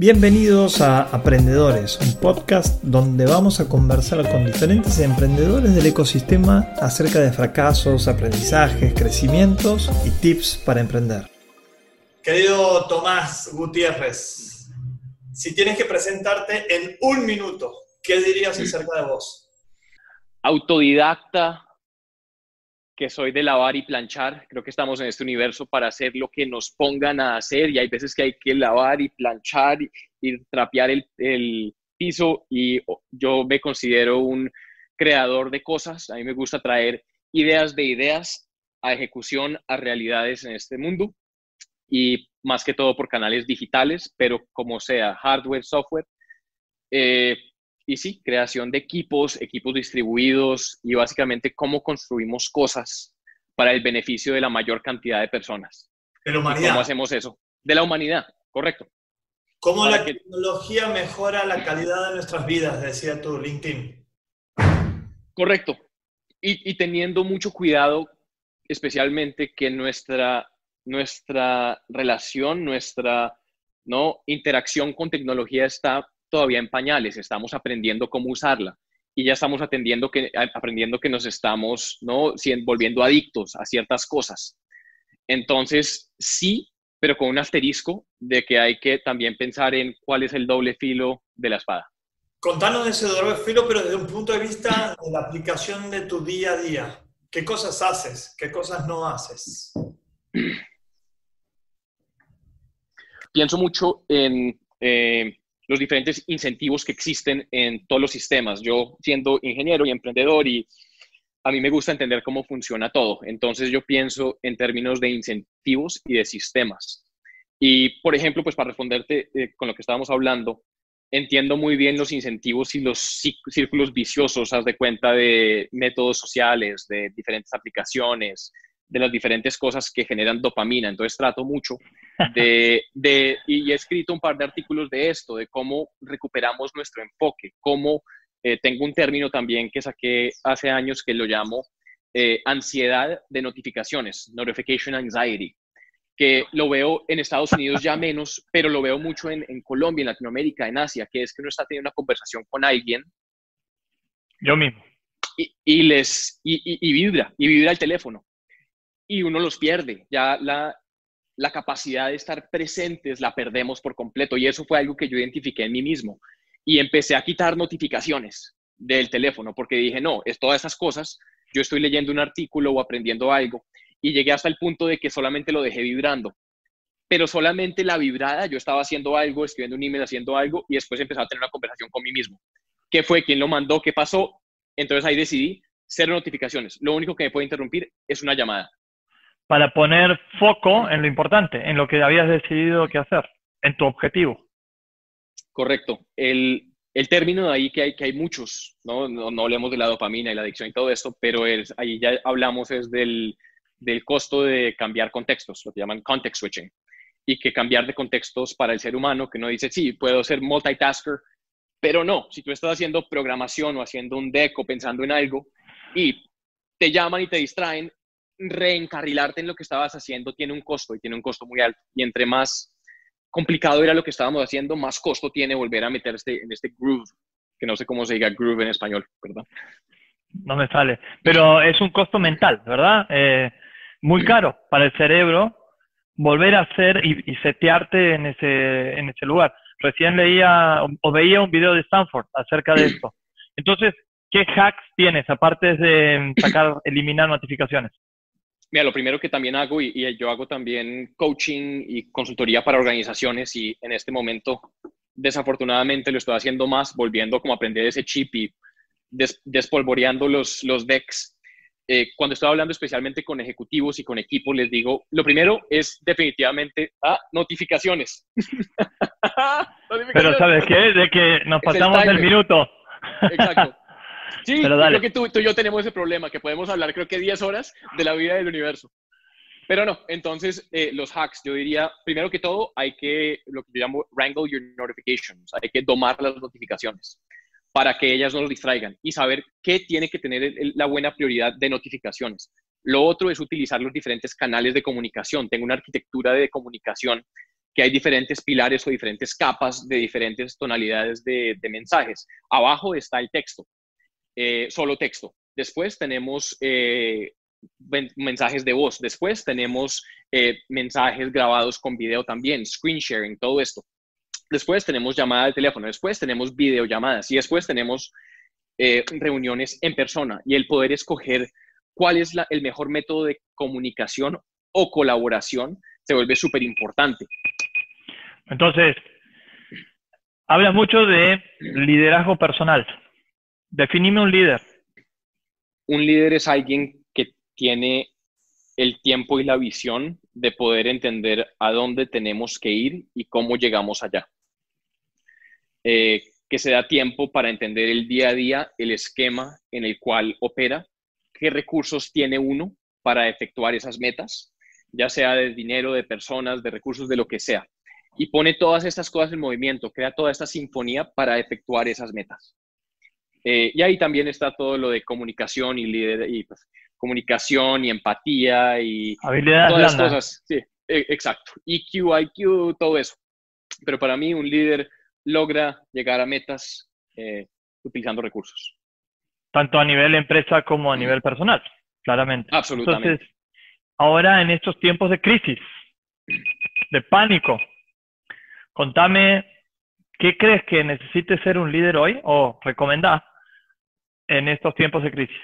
Bienvenidos a Aprendedores, un podcast donde vamos a conversar con diferentes emprendedores del ecosistema acerca de fracasos, aprendizajes, crecimientos y tips para emprender. Querido Tomás Gutiérrez, si tienes que presentarte en un minuto, ¿qué dirías acerca de vos? Autodidacta, que soy de lavar y planchar. Creo que estamos en este universo para hacer lo que nos pongan a hacer y hay veces que hay que lavar y planchar y, trapear el, piso y yo me considero un creador de cosas. A mí me gusta traer ideas de ideas a ejecución, a realidades en este mundo y más que todo por canales digitales, pero como sea, hardware, software. Eh, y sí, creación de equipos, equipos distribuidos y básicamente cómo construimos cosas para el beneficio de la mayor cantidad de personas. De la humanidad. ¿Cómo hacemos eso? De la humanidad, correcto. ¿Cómo la tecnología mejora la calidad de nuestras vidas? Decía tu LinkedIn. Correcto. Y, y teniendo mucho cuidado, especialmente que nuestra, nuestra relación, nuestra ¿no? interacción con tecnología está todavía en pañales, estamos aprendiendo cómo usarla y ya estamos atendiendo que, aprendiendo que nos estamos ¿no? volviendo adictos a ciertas cosas. Entonces, sí, pero con un asterisco de que hay que también pensar en cuál es el doble filo de la espada. Contanos de ese doble filo, pero desde un punto de vista de la aplicación de tu día a día. ¿Qué cosas haces? ¿Qué cosas no haces? Pienso mucho en eh, los diferentes incentivos que existen en todos los sistemas. Yo siendo ingeniero y emprendedor y a mí me gusta entender cómo funciona todo. Entonces yo pienso en términos de incentivos y de sistemas. Y, por ejemplo, pues para responderte eh, con lo que estábamos hablando, entiendo muy bien los incentivos y los círculos viciosos, haz de cuenta de métodos sociales, de diferentes aplicaciones, de las diferentes cosas que generan dopamina. Entonces trato mucho de, de, y he escrito un par de artículos de esto, de cómo recuperamos nuestro enfoque, cómo eh, tengo un término también que saqué hace años que lo llamo eh, ansiedad de notificaciones, notification anxiety, que lo veo en Estados Unidos ya menos, pero lo veo mucho en, en Colombia, en Latinoamérica, en Asia, que es que uno está teniendo una conversación con alguien. Yo mismo. Y, y les, y, y, y vibra, y vibra el teléfono y uno los pierde. Ya la, la capacidad de estar presentes la perdemos por completo y eso fue algo que yo identifiqué en mí mismo y empecé a quitar notificaciones del teléfono porque dije, no, es todas esas cosas, yo estoy leyendo un artículo o aprendiendo algo y llegué hasta el punto de que solamente lo dejé vibrando. Pero solamente la vibrada, yo estaba haciendo algo, escribiendo un email, haciendo algo y después empecé a tener una conversación con mí mismo. ¿Qué fue? ¿Quién lo mandó? ¿Qué pasó? Entonces ahí decidí cero notificaciones. Lo único que me puede interrumpir es una llamada para poner foco en lo importante, en lo que habías decidido que hacer, en tu objetivo. Correcto. El, el término de ahí que hay, que hay muchos, ¿no? ¿no? No, hablemos de la dopamina y la adicción y todo esto, pero es, ahí ya hablamos es del, del costo de cambiar contextos, lo que llaman context switching. Y que cambiar de contextos para el ser humano, que no dice, sí, puedo ser multitasker, pero no, si tú estás haciendo programación o haciendo un deck o pensando en algo y te llaman y te distraen, reencarrilarte en lo que estabas haciendo tiene un costo y tiene un costo muy alto. Y entre más complicado era lo que estábamos haciendo, más costo tiene volver a meterse en este groove, que no sé cómo se diga groove en español, ¿verdad? No me sale, pero es un costo mental, ¿verdad? Eh, muy caro para el cerebro volver a hacer y, setearte en ese, en ese lugar. Recién leía o veía un video de Stanford acerca de esto. Entonces, ¿qué hacks tienes aparte de sacar, eliminar notificaciones? Mira, lo primero que también hago, y, yo hago también coaching y consultoría para organizaciones, y en este momento, desafortunadamente, lo estoy haciendo más, volviendo como a aprender ese chip y despolvoreando los, los decks. Eh, cuando estoy hablando especialmente con ejecutivos y con equipos, les digo, lo primero es definitivamente ah, notificaciones. Pero ¿sabes qué? De que nos pasamos el, el minuto. Exacto. Sí, creo que tú, y yo tenemos ese problema, que podemos hablar creo que 10 horas de la vida del universo. Pero no, entonces eh, los hacks, yo diría, primero que todo, hay que, lo que yo llamo wrangle your notifications, hay que domar las notificaciones para que ellas no nos distraigan y saber qué tiene que tener la buena prioridad de notificaciones. Lo otro es utilizar los diferentes canales de comunicación. Tengo una arquitectura de comunicación que hay diferentes pilares o diferentes capas de diferentes tonalidades de, mensajes. Abajo está el texto, eh, solo texto. Después tenemos eh, mensajes de voz. Después tenemos eh, mensajes grabados con video también, screen sharing, todo esto. Después tenemos llamada de teléfono. Después tenemos videollamadas. Y después tenemos reuniones en persona. Y el poder escoger cuál es el mejor método de comunicación o colaboración se vuelve súper importante. Entonces, habla mucho de liderazgo personal. Definime un líder. Un líder es alguien que tiene el tiempo y la visión de poder entender a dónde tenemos que ir y cómo llegamos allá. Eh, que se da tiempo para entender el día a día, el esquema en el cual opera qué recursos tiene uno para efectuar esas metas, ya sea de dinero, de personas, de recursos, de lo que sea. Y pone todas estas cosas en movimiento, crea toda esta sinfonía para efectuar esas metas. Eh, y ahí también está todo lo de comunicación y, líder, y pues, comunicación y empatía y Habilidades todas las cosas. Sí, e, exacto. EQ, IQ, todo eso. Pero para mí un líder logra llegar a metas eh, utilizando recursos tanto a nivel empresa como a mm. nivel personal, claramente. Absolutamente. Entonces, ahora en estos tiempos de crisis, de pánico, contame, ¿qué crees que necesite ser un líder hoy o recomendar en estos tiempos de crisis?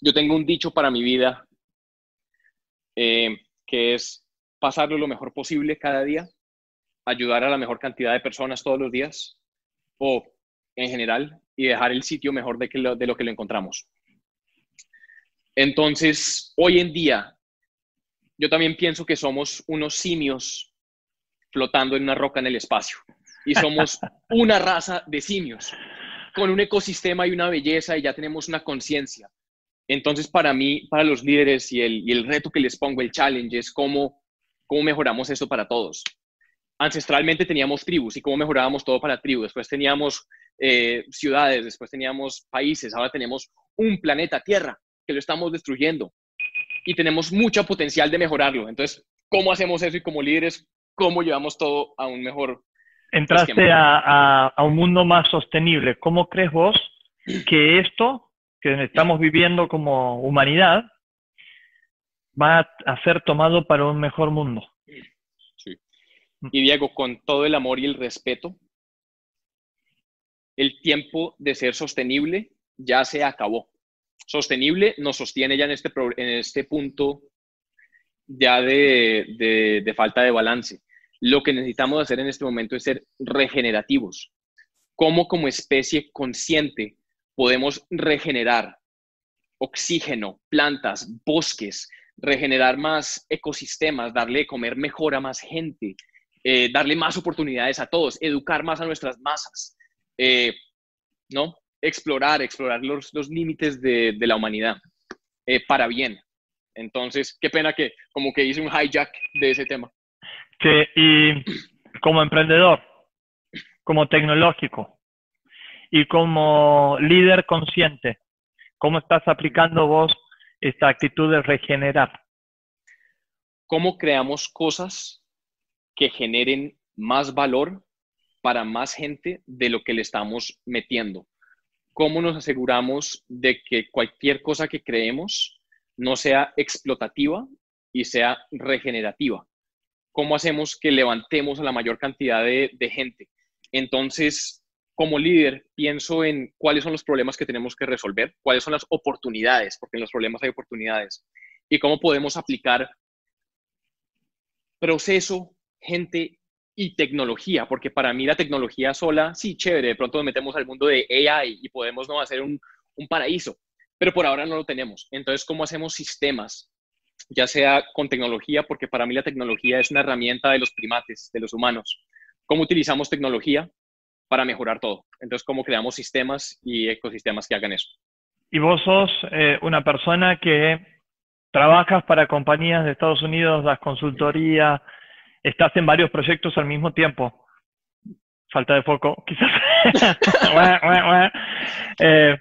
Yo tengo un dicho para mi vida eh, que es pasarlo lo mejor posible cada día, ayudar a la mejor cantidad de personas todos los días o en general y dejar el sitio mejor de, que lo, de lo que lo encontramos. Entonces, hoy en día, yo también pienso que somos unos simios flotando en una roca en el espacio. Y somos una raza de simios, con un ecosistema y una belleza y ya tenemos una conciencia. Entonces, para mí, para los líderes y el, y el, reto que les pongo, el challenge, es cómo, cómo mejoramos eso para todos. Ancestralmente teníamos tribus y cómo mejorábamos todo para tribus. Después teníamos eh, ciudades, después teníamos países, ahora tenemos un planeta Tierra que lo estamos destruyendo y tenemos mucho potencial de mejorarlo. Entonces, ¿cómo hacemos eso y como líderes, cómo llevamos todo a un mejor... Entraste a, a, un mundo más sostenible. ¿Cómo crees vos que esto que estamos viviendo como humanidad va a ser tomado para un mejor mundo? Sí. Y Diego, con todo el amor y el respeto, el tiempo de ser sostenible ya se acabó. Sostenible nos sostiene ya en este, en este punto ya de, de falta de balance. Lo que necesitamos hacer en este momento es ser regenerativos. ¿Cómo como especie consciente podemos regenerar oxígeno, plantas, bosques, regenerar más ecosistemas, darle de comer mejor a más gente, eh, darle más oportunidades a todos, educar más a nuestras masas, eh, ¿no? Explorar, explorar los, límites de, de, la humanidad eh, para bien. Entonces, qué pena que como que hice un hijack de ese tema. Y como emprendedor, como tecnológico y como líder consciente, ¿cómo estás aplicando vos esta actitud de regenerar? ¿Cómo creamos cosas que generen más valor para más gente de lo que le estamos metiendo. ¿Cómo nos aseguramos de que cualquier cosa que creemos no sea explotativa y sea regenerativa? ¿Cómo hacemos que levantemos a la mayor cantidad de, gente? Entonces, como líder, pienso en cuáles son los problemas que tenemos que resolver, cuáles son las oportunidades, porque en los problemas hay oportunidades, y cómo podemos aplicar proceso, gente y tecnología, porque para mí la tecnología sola, sí, chévere, de pronto nos metemos al mundo de AI y podemos no hacer un, un paraíso, pero por ahora no lo tenemos. Entonces, ¿cómo hacemos sistemas? Ya sea con tecnología, porque para mí la tecnología es una herramienta de los primates, de los humanos. ¿Cómo utilizamos tecnología para mejorar todo? Entonces, ¿cómo creamos sistemas y ecosistemas que hagan eso? Y vos sos eh, una persona que trabajas para compañías de Estados Unidos, das consultoría, estás en varios proyectos al mismo tiempo. Falta de foco, quizás. Eh,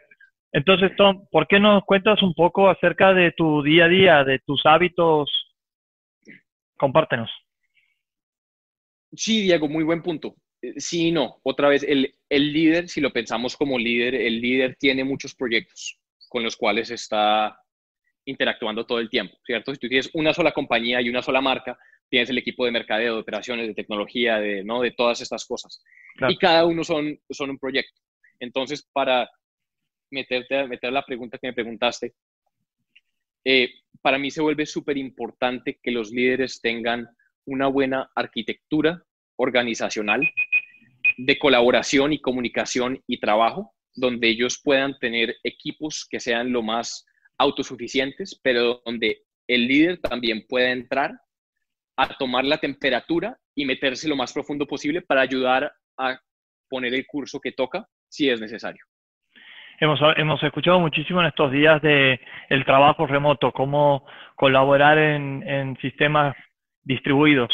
Entonces, Tom, ¿por qué no cuentas un poco acerca de tu día a día, de tus hábitos? Compártenos. Sí, Diego, muy buen punto. Eh, sí y no. Otra vez, el, el líder, si lo pensamos como líder, el líder tiene muchos proyectos con los cuales está interactuando todo el tiempo, ¿cierto? Si tú tienes una sola compañía y una sola marca, tienes el equipo de mercadeo, de operaciones, de tecnología, de, ¿no? de todas estas cosas. Y cada uno son, son un proyecto. Entonces, para meterte, meter la pregunta que me preguntaste, eh, para mí se vuelve súper importante que los líderes tengan una buena arquitectura organizacional de colaboración y comunicación y trabajo, donde ellos puedan tener equipos que sean lo más autosuficientes, pero donde el líder también pueda entrar a tomar la temperatura y meterse lo más profundo posible para ayudar a poner el curso que toca si es necesario. Hemos, hemos escuchado muchísimo en estos días de el trabajo remoto, cómo colaborar en, en sistemas distribuidos.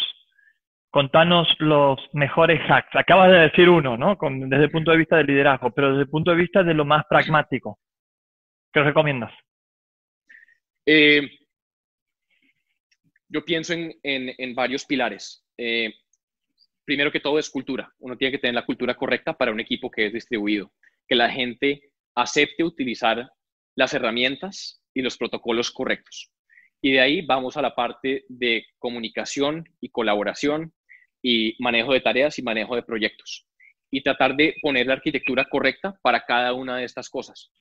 Contanos los mejores hacks. Acabas de decir uno, ¿no? Desde el punto de vista del liderazgo, pero desde el punto de vista de lo más pragmático. ¿Qué recomiendas? Eh, yo pienso en, en, varios pilares. Eh, primero que todo es cultura. Uno tiene que tener la cultura correcta para un equipo que es distribuido. Que la gente acepte utilizar las herramientas y los protocolos correctos. Y de ahí vamos a la parte de comunicación y colaboración y manejo de tareas y manejo de proyectos. Y tratar de poner la arquitectura correcta para cada una de estas cosas.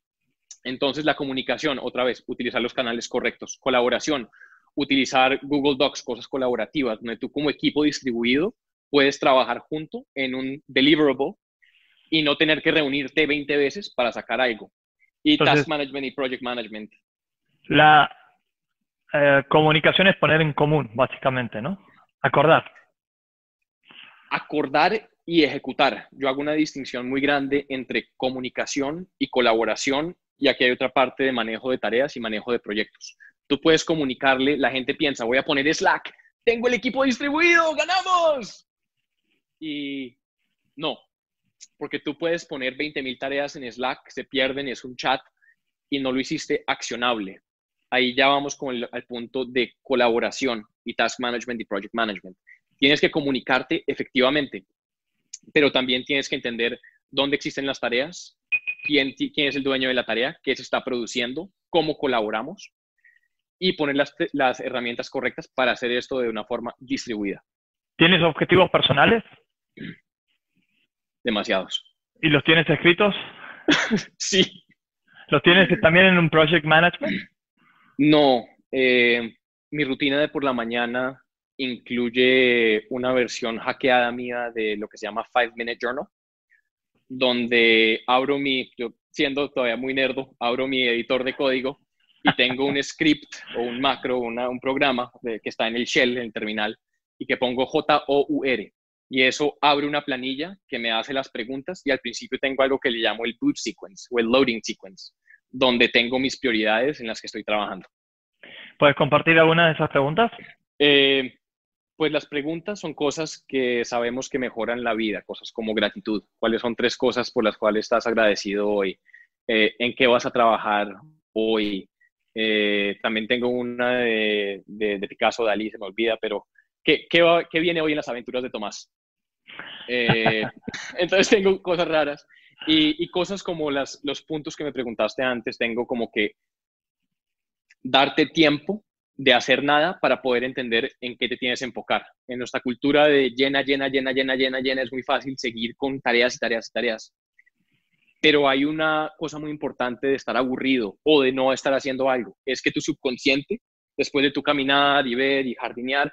Entonces, la comunicación, otra vez, utilizar los canales correctos. Colaboración, utilizar Google Docs, cosas colaborativas, donde tú como equipo distribuido puedes trabajar junto en un deliverable y no tener que reunirte 20 veces para sacar algo. Y task management y project management. La eh, comunicación es poner en común, básicamente, ¿no? Acordar. Acordar y ejecutar. Yo hago una distinción muy grande entre comunicación y colaboración y aquí hay otra parte de manejo de tareas y manejo de proyectos tú puedes comunicarle, la gente piensa, voy a poner Slack, tengo el equipo distribuido, ganamos. Y no, porque tú puedes poner 20.000 tareas en Slack, se pierden, es un chat y no lo hiciste accionable. Ahí ya vamos con el punto de colaboración y task management y project management. Tienes que comunicarte efectivamente, pero también tienes que entender dónde existen las tareas, quién, es el dueño de la tarea, qué se está produciendo, cómo colaboramos y poner las herramientas correctas para hacer esto de una forma distribuida. ¿Tienes objetivos personales? Demasiados. ¿Y los tienes escritos? sí. ¿Los tienes también en un project management? No. Eh, mi rutina de por la mañana incluye una versión hackeada mía de lo que se llama Five Minute Journal, donde abro mi, yo siendo todavía muy nerdo, abro mi editor de código y tengo un script o un macro, un programa que está en el shell, en el terminal, y que pongo J-O-U-R. Y eso abre una planilla que me hace las preguntas y al principio tengo algo que le llamo el boot sequence o el loading sequence, donde tengo mis prioridades en las que estoy trabajando. ¿Puedes compartir alguna de esas preguntas? Eh, pues las preguntas son cosas que sabemos que mejoran la vida, cosas como gratitud. ¿Cuáles son tres cosas por las cuales estás agradecido hoy? Eh, ¿En qué vas a trabajar hoy? Eh, también tengo una de, de, Picasso, Dalí, se me olvida, pero ¿qué, qué, viene hoy en las aventuras de Tomás? Eh, entonces tengo cosas raras y, cosas como los puntos que me preguntaste antes, tengo como que darte tiempo de hacer nada para poder entender en qué te tienes que enfocar. En nuestra cultura de llena, llena, llena, llena, llena, llena, es muy fácil seguir con tareas y tareas y tareas pero hay una cosa muy importante de estar aburrido o de no estar haciendo algo. Es que tu subconsciente, después de tu caminar y ver y jardinear,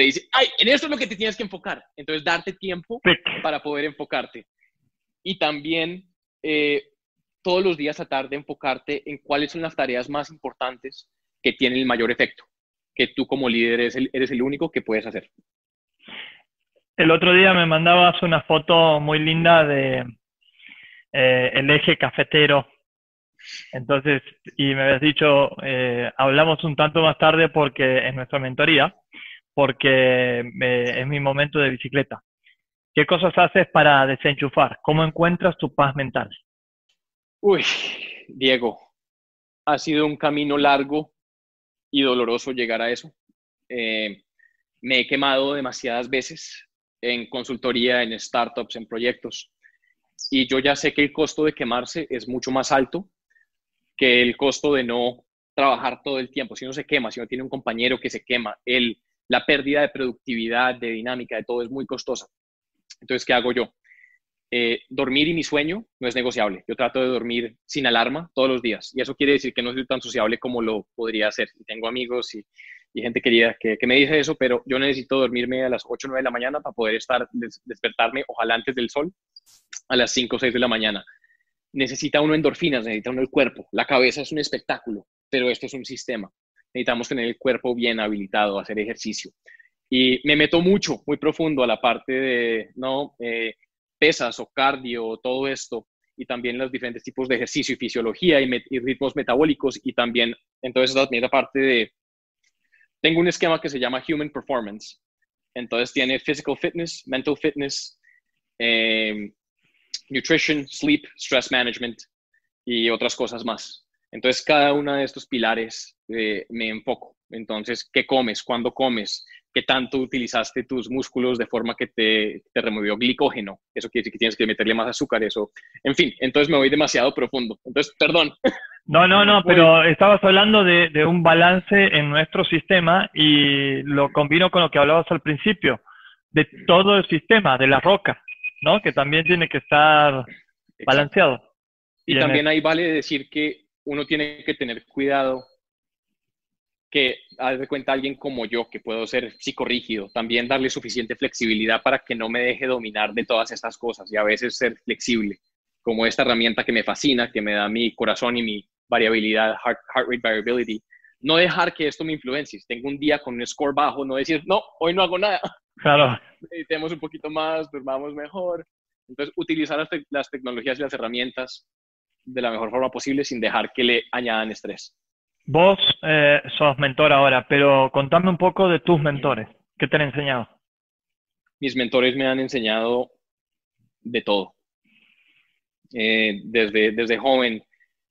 te dice, ay, en esto es lo que te tienes que enfocar. Entonces, darte tiempo para poder enfocarte. Y también eh, todos los días tratar de enfocarte en cuáles son las tareas más importantes que tienen el mayor efecto, que tú como líder eres el, eres el único que puedes hacer. El otro día me mandabas una foto muy linda de, eh, el eje cafetero. Entonces, y me habías dicho, eh, hablamos un tanto más tarde porque en nuestra mentoría, porque es mi momento de bicicleta. ¿Qué cosas haces para desenchufar? ¿Cómo encuentras tu paz mental? Uy, Diego, ha sido un camino largo y doloroso llegar a eso. Eh, me he quemado demasiadas veces en consultoría, en startups, en proyectos. Y yo ya sé que el costo de quemarse es mucho más alto que el costo de no trabajar todo el tiempo. Si uno se quema, si uno tiene un compañero que se quema, el, la pérdida de productividad, de dinámica, de todo es muy costosa. Entonces, ¿qué hago yo? Eh, dormir y mi sueño no es negociable. Yo trato de dormir sin alarma todos los días y eso quiere decir que no soy tan sociable como lo podría hacer. tengo amigos y, gente querida que, me dice eso, pero yo necesito dormirme a las 8 o 9 de la mañana para poder estar, despertarme, ojalá antes del sol, a las 5 o 6 de la mañana. Necesita uno endorfinas, necesita uno el cuerpo. La cabeza es un espectáculo, pero esto es un sistema. Necesitamos tener el cuerpo bien habilitado, hacer ejercicio. Y me meto mucho, muy profundo a la parte de, no, eh, pesas o cardio, todo esto, y también los diferentes tipos de ejercicio y fisiología y, ritmos metabólicos, y también, entonces, también parte de, tengo un esquema que se llama Human Performance, entonces tiene Physical Fitness, Mental Fitness, em, Nutrition, Sleep, Stress Management y otras cosas más. Entonces, cada uno de estos pilares eh, me enfoco. Entonces, ¿qué comes? ¿Cuándo comes? qué tanto utilizaste tus músculos de forma que te, te, removió glicógeno. Eso quiere decir que tienes que meterle más azúcar, eso. En fin, entonces me voy demasiado profundo. Entonces, perdón. No, no, no, pero estabas hablando de, de, un balance en nuestro sistema y lo combino con lo que hablabas al principio, de todo el sistema, de la roca, ¿no? Que también tiene que estar balanceado. Y, y también ahí vale decir que uno tiene que tener cuidado que haz de cuenta alguien como yo, que puedo ser psicorrígido, también darle suficiente flexibilidad para que no me deje dominar de todas estas cosas y a veces ser flexible, como esta herramienta que me fascina, que me da mi corazón y mi variabilidad, heart, rate variability. No dejar que esto me influencie. Si tengo un día con un score bajo, no decir, no, hoy no hago nada. Claro. Meditemos un poquito más, durmamos mejor. Entonces, utilizar las, las tecnologías y las herramientas de la mejor forma posible sin dejar que le añadan estrés. Vos eh, sos mentor ahora, pero contame un poco de tus mentores. ¿Qué te han enseñado? Mis mentores me han enseñado de todo. Eh, desde, desde joven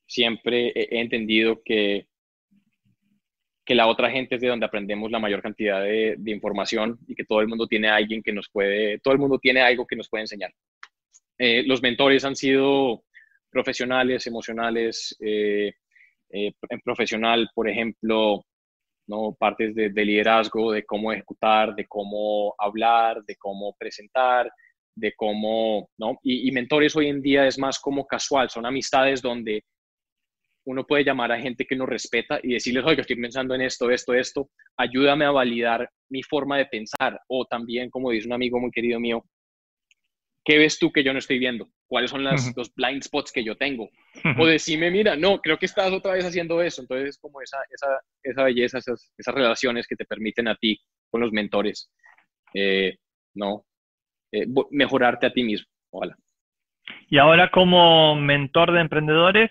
siempre he, entendido que, que la otra gente es de donde aprendemos la mayor cantidad de, información y que todo el mundo tiene alguien que nos puede, todo el mundo tiene algo que nos puede enseñar. Eh, los mentores han sido profesionales, emocionales, eh, eh, en profesional, por ejemplo, ¿no? partes de, liderazgo, de cómo ejecutar, de cómo hablar, de cómo presentar, de cómo, ¿no? Y, mentores hoy en día es más como casual, son amistades donde uno puede llamar a gente que nos respeta y decirles, oye, estoy pensando en esto, esto, esto, ayúdame a validar mi forma de pensar. O también, como dice un amigo muy querido mío, ¿qué ves tú que yo no estoy viendo? ¿Cuáles son las, los blind spots que yo tengo? O decime, mira, no, creo que estás otra vez haciendo eso. Entonces, como esa, esa, esa belleza, esas, esas, relaciones que te permiten a ti con los mentores, eh, ¿no? Eh, mejorarte a ti mismo. Ojalá. Y ahora como mentor de emprendedores,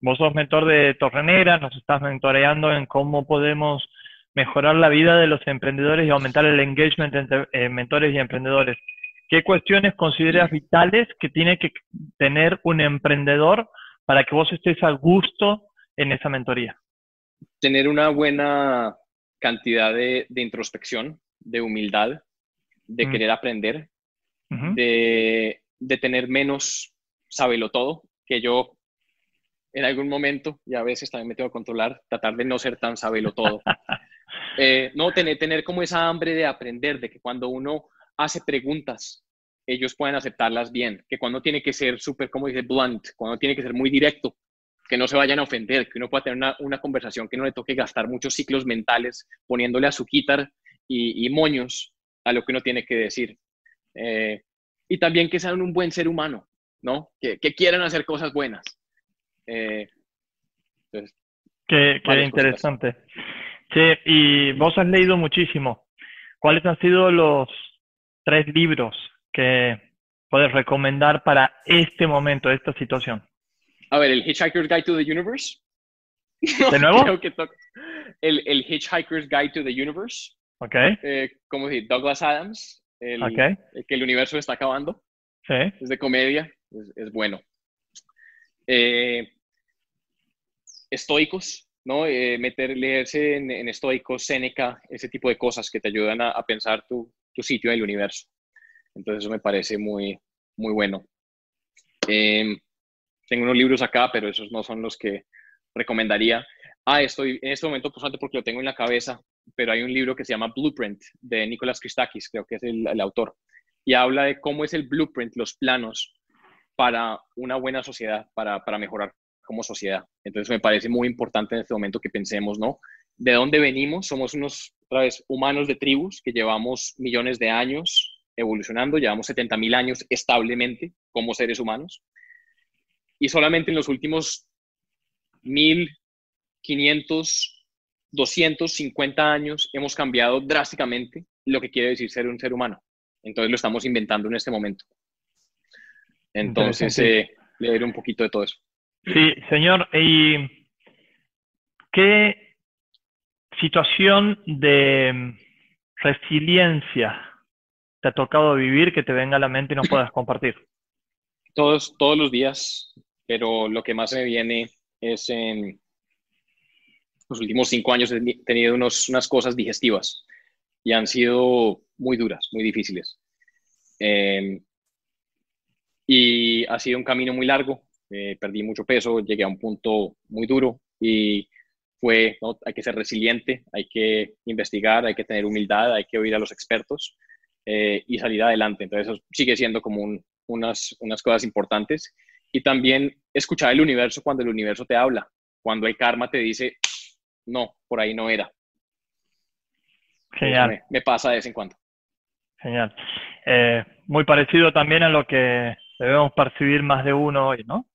vos sos mentor de Torrenera, nos estás mentoreando en cómo podemos mejorar la vida de los emprendedores y aumentar el engagement entre eh, mentores y emprendedores. ¿Qué cuestiones consideras vitales que tiene que tener un emprendedor para que vos estés a gusto en esa mentoría? Tener una buena cantidad de, introspección, de humildad, de mm. querer aprender, de, tener menos sabelo todo, que yo en algún momento, y a veces también me tengo que controlar, tratar de no ser tan sabelo todo. Eh, no, tener, tener como esa hambre de aprender, de que cuando uno hace preguntas, ellos pueden aceptarlas bien, que cuando tiene que ser súper, como dice, blunt, cuando tiene que ser muy directo, que no se vayan a ofender, que uno pueda tener una, una conversación que no le toque gastar muchos ciclos mentales poniéndole a su y, y moños a lo que uno tiene que decir. Eh, y también que sean un buen ser humano, ¿no? Que, que quieran hacer cosas buenas. Eh, qué, qué interesante. Sí, y vos has leído muchísimo. ¿Cuáles han sido los tres libros que puedes recomendar para este momento, esta situación? A ver, el Hitchhiker's Guide to the Universe. ¿De nuevo? el, el, Hitchhiker's Guide to the Universe. Ok. Eh, como decir, Douglas Adams, el, que el universo está acabando. Sí. Es de comedia, es, bueno. Eh, estoicos, ¿no? Eh, meter, leerse en, en, estoicos, Séneca, ese tipo de cosas que te ayudan a, a pensar tu, tu, sitio en el universo. Entonces eso me parece muy, muy bueno. Eh, tengo unos libros acá, pero esos no son los que recomendaría. Ah, estoy en este momento, pues porque lo tengo en la cabeza, pero hay un libro que se llama Blueprint de Nicolás Christakis, creo que es el, el autor, y habla de cómo es el blueprint, los planos para una buena sociedad, para, para mejorar como sociedad. Entonces me parece muy importante en este momento que pensemos, ¿no? ¿De dónde venimos? Somos unos, otra vez, humanos de tribus que llevamos millones de años evolucionando, llevamos 70 mil años establemente como seres humanos. Y solamente en los últimos 1500, 250 años hemos cambiado drásticamente lo que quiere decir ser un ser humano. Entonces lo estamos inventando en este momento. Entonces, eh, leer un poquito de todo eso. Sí, señor. ¿Y qué situación de resiliencia te ha tocado vivir que te venga a la mente y no puedas compartir? Todos, todos los días, pero lo que más me viene es en los últimos cinco años he tenido unos, unas cosas digestivas y han sido muy duras, muy difíciles. Eh, y ha sido un camino muy largo, eh, perdí mucho peso, llegué a un punto muy duro y fue, ¿no? hay que ser resiliente, hay que investigar, hay que tener humildad, hay que oír a los expertos eh, y salir adelante. Entonces eso sigue siendo como un, unas, unas cosas importantes. Y también escuchar el universo cuando el universo te habla, cuando el karma te dice, no, por ahí no era. Genial. Me, me, pasa de vez en cuando. Genial. Eh, muy parecido también a lo que debemos percibir más de uno hoy, ¿no?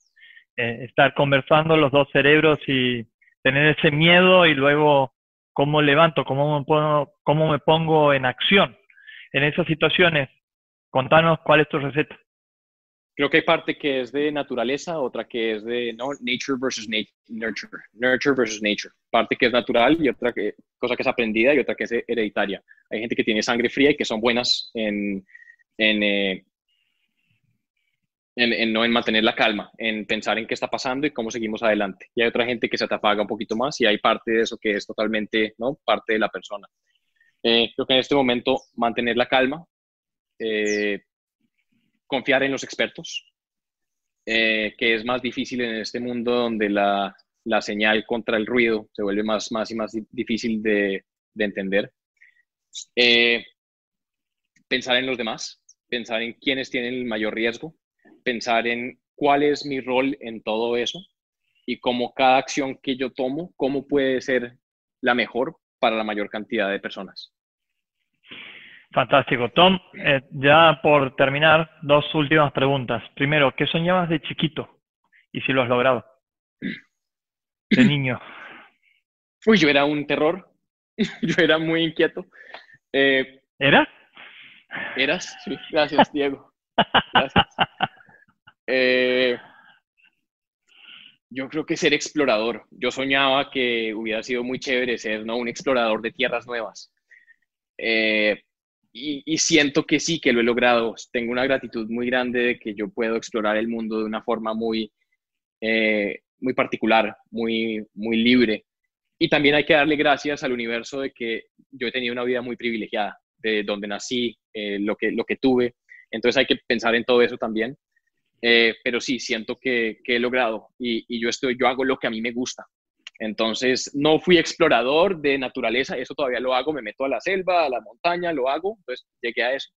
Eh, estar conversando los dos cerebros y tener ese miedo y luego cómo levanto, cómo me pongo, cómo me pongo en acción en esas situaciones. Contanos cuál es tu receta. Creo que hay parte que es de naturaleza, otra que es de no, nature versus nat nurture, nurture versus nature. Parte que es natural y otra que, cosa que es aprendida y otra que es hereditaria. Hay gente que tiene sangre fría y que son buenas en, en eh, en, no en mantener la calma, en pensar en qué está pasando y cómo seguimos adelante. Y hay otra gente que se apaga un poquito más y hay parte de eso que es totalmente, ¿no? Parte de la persona. Eh, creo que en este momento mantener la calma, eh, confiar en los expertos, eh, que es más difícil en este mundo donde la, la, señal contra el ruido se vuelve más, más y más difícil de, de entender. pensar en los demás, pensar en quiénes tienen el mayor riesgo, pensar en cuál es mi rol en todo eso y cómo cada acción que yo tomo, cómo puede ser la mejor para la mayor cantidad de personas. Fantástico. Tom, eh, ya por terminar, dos últimas preguntas. Primero, ¿qué soñabas de chiquito? Y si lo has logrado. De niño. Uy, yo era un terror. yo era muy inquieto. Eh, ¿Eras? Eras, sí. Gracias, Diego. Gracias. Eh, yo creo que ser explorador. Yo soñaba que hubiera sido muy chévere ser ¿no? un explorador de tierras nuevas. Eh, y, siento que sí, que lo he logrado. Tengo una gratitud muy grande de que yo puedo explorar el mundo de una forma muy, eh, muy particular, muy, muy libre. Y también hay que darle gracias al universo de que yo he tenido una vida muy privilegiada, de donde nací, lo, que, lo que tuve. Entonces hay que pensar en todo eso también. Eh, pero sí, siento que, que he logrado y, y, yo, estoy, yo hago lo que a mí me gusta. Entonces, no fui explorador de naturaleza, eso todavía lo hago, me meto a la selva, a la montaña, lo hago, entonces llegué a eso.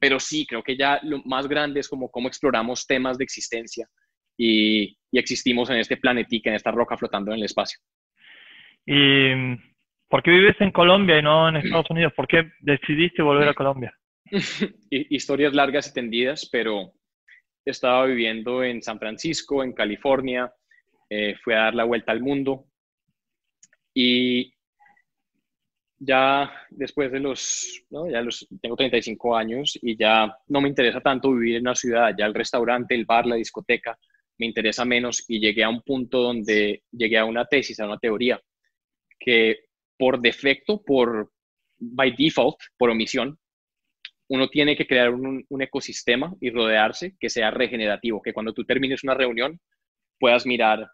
Pero sí, creo que ya lo más grande es como cómo exploramos temas de existencia y, y existimos en este planetica, en esta roca flotando en el espacio. ¿Y por qué vives en Colombia y no en Estados Unidos? ¿Por qué decidiste volver a Colombia? Historias largas y tendidas, pero estaba viviendo en San Francisco, en California, eh, fui a dar la vuelta al mundo y ya después de los, ya los, tengo 35 años y ya no me interesa tanto vivir en una ciudad, ya el restaurante, el bar, la discoteca, me interesa menos y llegué a un punto donde llegué a una tesis, a una teoría, que por defecto, por by default, por omisión, uno tiene que crear un, ecosistema y rodearse que sea regenerativo, que cuando tú termines una reunión puedas mirar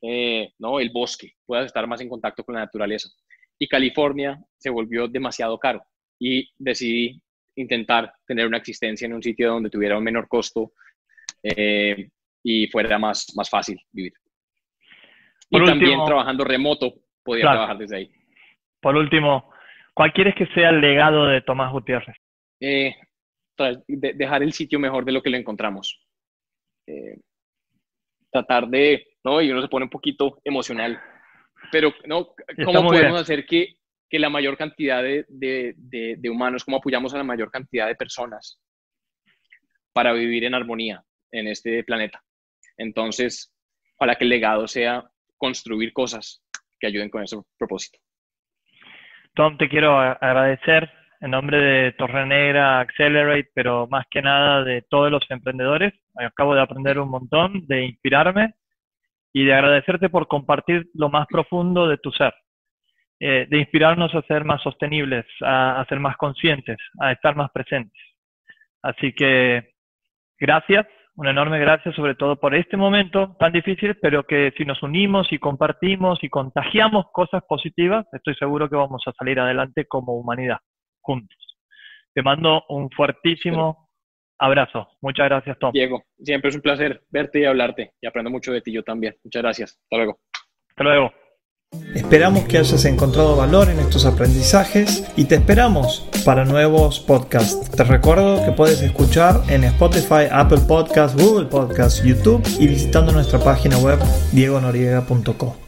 eh, ¿no? el bosque, puedas estar más en contacto con la naturaleza. Y California se volvió demasiado caro y decidí intentar tener una existencia en un sitio donde tuviera un menor costo eh, y fuera más, más fácil vivir. y también trabajando remoto, podía trabajar desde ahí. Por último, ¿cuál quieres que sea el legado de Tomás Gutiérrez? Eh, dejar el sitio mejor de lo que lo encontramos. Eh, tratar de, ¿no? Y uno se pone un poquito emocional, pero, ¿no? ¿Cómo podemos hacer que, que, la mayor cantidad de, de, de, humanos, cómo apoyamos a la mayor cantidad de personas para vivir en armonía en este planeta? Entonces, para que el legado sea construir cosas que ayuden con ese propósito. Tom, te quiero agradecer en nombre de Torre Negra, Accelerate, pero más que nada de todos los emprendedores. Acabo de aprender un montón, de inspirarme y de agradecerte por compartir lo más profundo de tu ser, eh, de inspirarnos a ser más sostenibles, a, a ser más conscientes, a estar más presentes. Así que gracias, un enorme gracias sobre todo por este momento tan difícil, pero que si nos unimos y compartimos y contagiamos cosas positivas, estoy seguro que vamos a salir adelante como humanidad juntos. Te mando un fuertísimo abrazo. Muchas gracias, Tom. Diego, siempre es un placer verte y hablarte y aprendo mucho de ti yo también. Muchas gracias. Hasta luego. Hasta luego. Esperamos que hayas encontrado valor en estos aprendizajes y te esperamos para nuevos podcasts. Te recuerdo que puedes escuchar en Spotify, Apple Podcasts, Google Podcasts, YouTube y visitando nuestra página web diegonoriega.com.